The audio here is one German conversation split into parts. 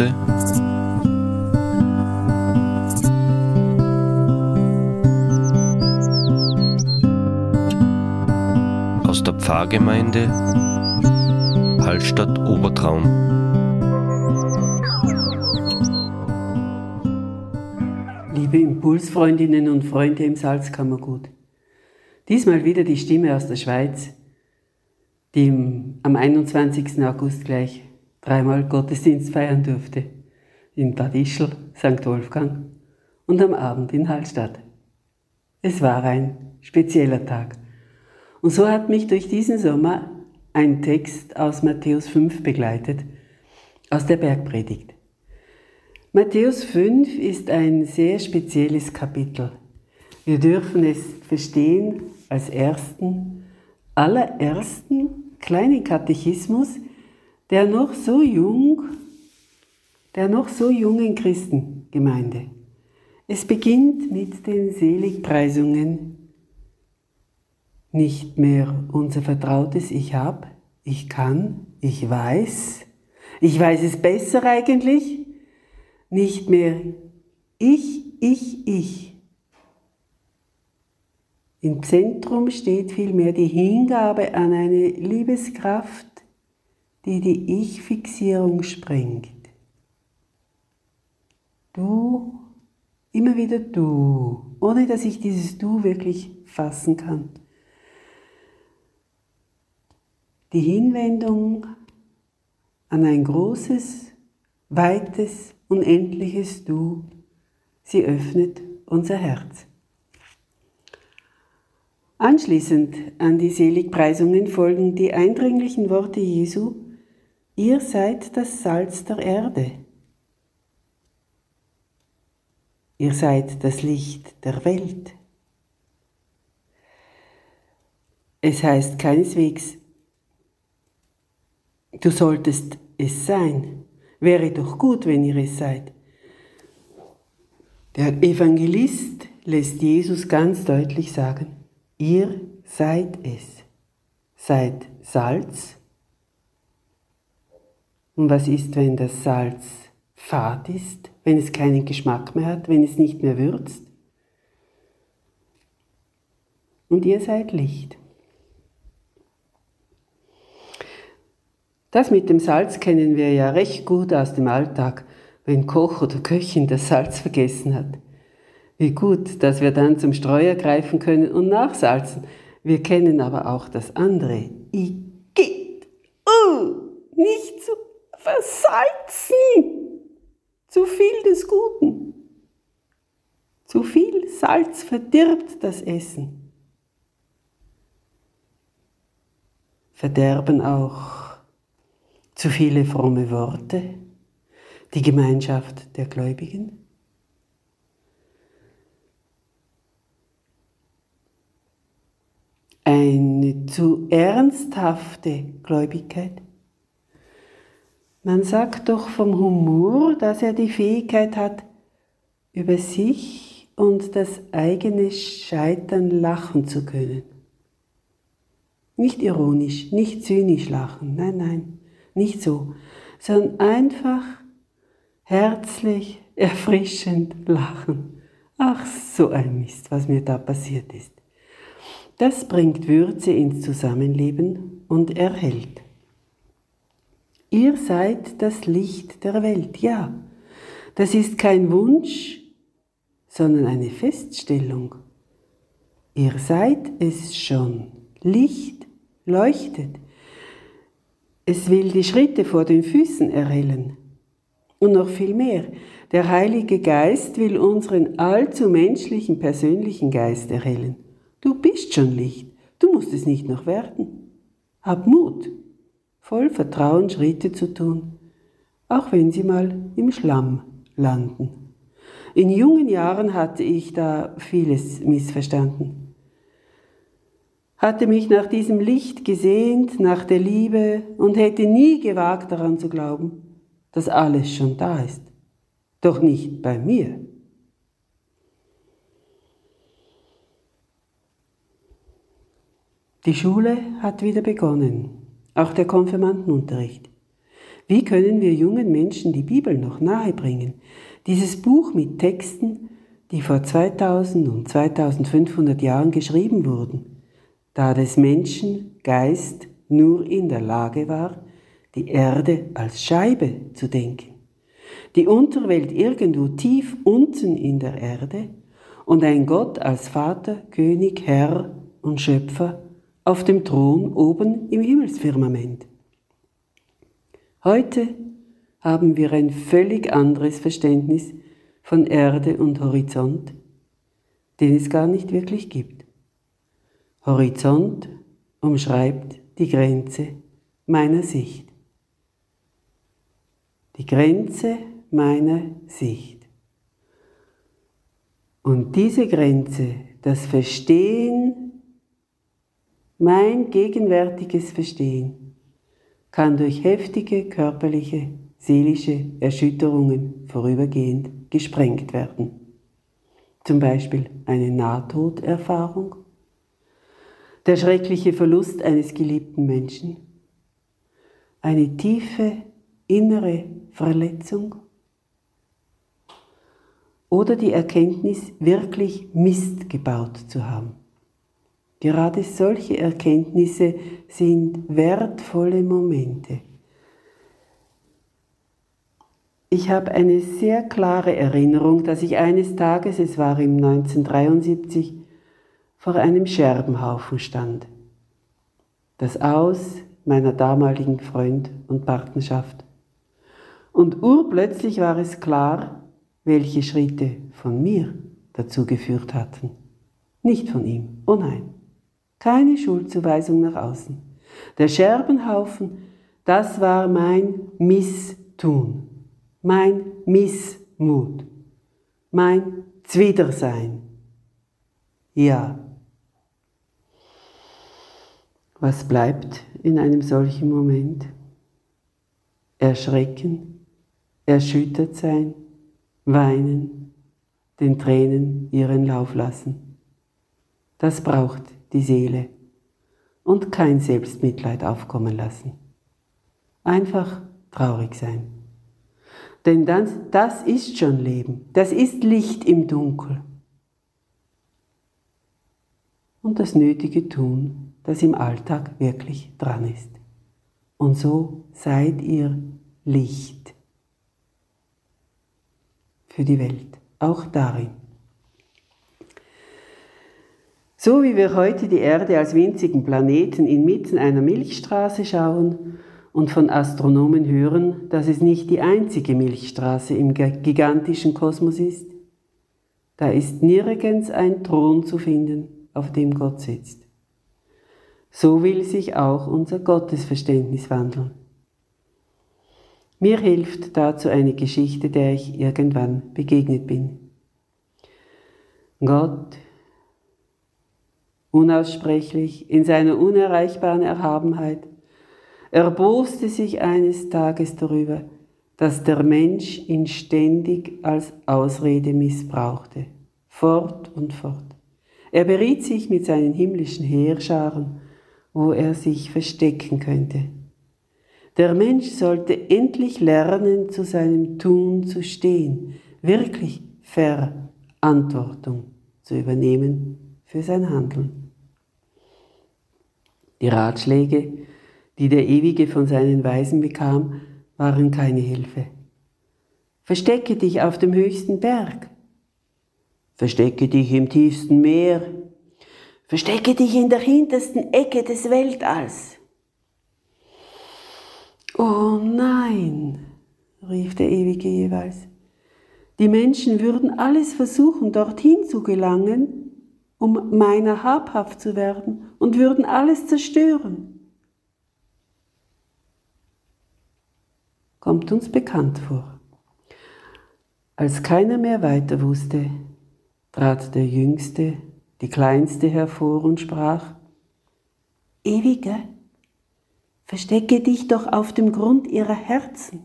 Impulse aus der Pfarrgemeinde Hallstatt Obertraum. Liebe Impulsfreundinnen und Freunde im Salzkammergut, diesmal wieder die Stimme aus der Schweiz, die am 21. August gleich dreimal Gottesdienst feiern durfte. In Bad Ischl, St. Wolfgang und am Abend in Hallstatt. Es war ein spezieller Tag. Und so hat mich durch diesen Sommer ein Text aus Matthäus 5 begleitet, aus der Bergpredigt. Matthäus 5 ist ein sehr spezielles Kapitel. Wir dürfen es verstehen als ersten, allerersten kleinen Katechismus, der noch so jung, der noch so jungen Christengemeinde. Es beginnt mit den Seligpreisungen. Nicht mehr unser vertrautes Ich hab, ich kann, ich weiß, ich weiß es besser eigentlich. Nicht mehr ich, ich, ich. Im Zentrum steht vielmehr die Hingabe an eine Liebeskraft, die die Ich-Fixierung sprengt. Du, immer wieder du, ohne dass ich dieses Du wirklich fassen kann. Die Hinwendung an ein großes, weites, unendliches Du, sie öffnet unser Herz. Anschließend an die Seligpreisungen folgen die eindringlichen Worte Jesu, Ihr seid das Salz der Erde. Ihr seid das Licht der Welt. Es heißt keineswegs, du solltest es sein. Wäre doch gut, wenn ihr es seid. Der Evangelist lässt Jesus ganz deutlich sagen, ihr seid es. Seid Salz und was ist, wenn das Salz fad ist, wenn es keinen Geschmack mehr hat, wenn es nicht mehr würzt? Und ihr seid Licht. Das mit dem Salz kennen wir ja recht gut aus dem Alltag, wenn Koch oder Köchin das Salz vergessen hat. Wie gut, dass wir dann zum Streuer greifen können und nachsalzen. Wir kennen aber auch das andere. Igitt, uh, nicht zu versalzen. Zu viel des Guten. Zu viel Salz verdirbt das Essen. Verderben auch zu viele fromme Worte, die Gemeinschaft der Gläubigen. Eine zu ernsthafte Gläubigkeit man sagt doch vom Humor, dass er die Fähigkeit hat, über sich und das eigene Scheitern lachen zu können. Nicht ironisch, nicht zynisch lachen, nein, nein, nicht so, sondern einfach herzlich, erfrischend lachen. Ach, so ein Mist, was mir da passiert ist. Das bringt Würze ins Zusammenleben und erhält. Ihr seid das Licht der Welt. Ja, das ist kein Wunsch, sondern eine Feststellung. Ihr seid es schon. Licht leuchtet. Es will die Schritte vor den Füßen erhellen. Und noch viel mehr. Der Heilige Geist will unseren allzu menschlichen persönlichen Geist erhellen. Du bist schon Licht. Du musst es nicht noch werden. Hab Mut voll Vertrauen Schritte zu tun, auch wenn sie mal im Schlamm landen. In jungen Jahren hatte ich da vieles missverstanden. Hatte mich nach diesem Licht gesehnt, nach der Liebe und hätte nie gewagt daran zu glauben, dass alles schon da ist. Doch nicht bei mir. Die Schule hat wieder begonnen auch der Konfirmandenunterricht. Wie können wir jungen Menschen die Bibel noch nahe bringen? Dieses Buch mit Texten, die vor 2000 und 2500 Jahren geschrieben wurden, da des Menschen Geist nur in der Lage war, die Erde als Scheibe zu denken, die Unterwelt irgendwo tief unten in der Erde und ein Gott als Vater, König, Herr und Schöpfer auf dem Thron oben im Himmelsfirmament. Heute haben wir ein völlig anderes Verständnis von Erde und Horizont, den es gar nicht wirklich gibt. Horizont umschreibt die Grenze meiner Sicht. Die Grenze meiner Sicht. Und diese Grenze, das Verstehen, mein gegenwärtiges Verstehen, kann durch heftige körperliche, seelische Erschütterungen vorübergehend gesprengt werden. Zum Beispiel eine Nahtoderfahrung, der schreckliche Verlust eines geliebten Menschen, eine tiefe innere Verletzung oder die Erkenntnis, wirklich Mist gebaut zu haben. Gerade solche Erkenntnisse sind wertvolle Momente. Ich habe eine sehr klare Erinnerung, dass ich eines Tages, es war im 1973, vor einem Scherbenhaufen stand. Das Aus meiner damaligen Freund und Partnerschaft. Und urplötzlich war es klar, welche Schritte von mir dazu geführt hatten. Nicht von ihm, oh nein. Keine Schuldzuweisung nach außen. Der Scherbenhaufen, das war mein Misstun, mein Missmut, mein Zwidersein. Ja. Was bleibt in einem solchen Moment? Erschrecken, erschüttert sein, weinen, den Tränen ihren Lauf lassen. Das braucht die Seele und kein Selbstmitleid aufkommen lassen. Einfach traurig sein. Denn das, das ist schon Leben, das ist Licht im Dunkel. Und das Nötige tun, das im Alltag wirklich dran ist. Und so seid ihr Licht für die Welt, auch darin. So wie wir heute die Erde als winzigen Planeten inmitten einer Milchstraße schauen und von Astronomen hören, dass es nicht die einzige Milchstraße im gigantischen Kosmos ist, da ist nirgends ein Thron zu finden, auf dem Gott sitzt. So will sich auch unser Gottesverständnis wandeln. Mir hilft dazu eine Geschichte, der ich irgendwann begegnet bin. Gott unaussprechlich, in seiner unerreichbaren Erhabenheit, erboste sich eines Tages darüber, dass der Mensch ihn ständig als Ausrede missbrauchte, fort und fort. Er beriet sich mit seinen himmlischen Heerscharen, wo er sich verstecken könnte. Der Mensch sollte endlich lernen, zu seinem Tun zu stehen, wirklich Verantwortung zu übernehmen für sein Handeln. Die Ratschläge, die der Ewige von seinen Weisen bekam, waren keine Hilfe. Verstecke dich auf dem höchsten Berg. Verstecke dich im tiefsten Meer. Verstecke dich in der hintersten Ecke des Weltalls. Oh nein, rief der Ewige jeweils. Die Menschen würden alles versuchen, dorthin zu gelangen, um meiner habhaft zu werden und würden alles zerstören. Kommt uns bekannt vor. Als keiner mehr weiter wusste, trat der Jüngste, die Kleinste hervor und sprach, Ewige, verstecke dich doch auf dem Grund ihrer Herzen.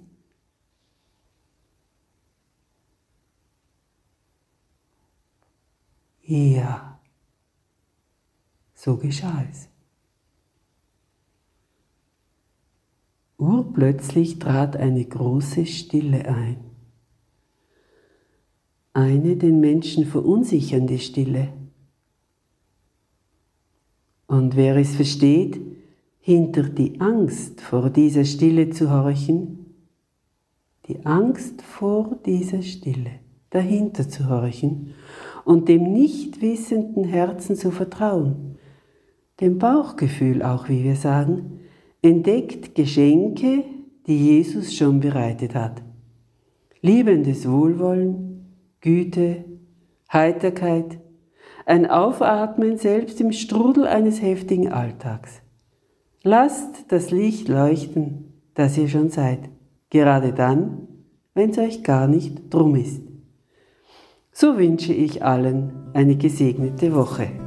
Ja. So geschah es. Urplötzlich trat eine große Stille ein. Eine den Menschen verunsichernde Stille. Und wer es versteht, hinter die Angst vor dieser Stille zu horchen, die Angst vor dieser Stille dahinter zu horchen und dem nicht wissenden Herzen zu vertrauen, dem Bauchgefühl auch, wie wir sagen, entdeckt Geschenke, die Jesus schon bereitet hat. Liebendes Wohlwollen, Güte, Heiterkeit, ein Aufatmen selbst im Strudel eines heftigen Alltags. Lasst das Licht leuchten, das ihr schon seid, gerade dann, wenn es euch gar nicht drum ist. So wünsche ich allen eine gesegnete Woche.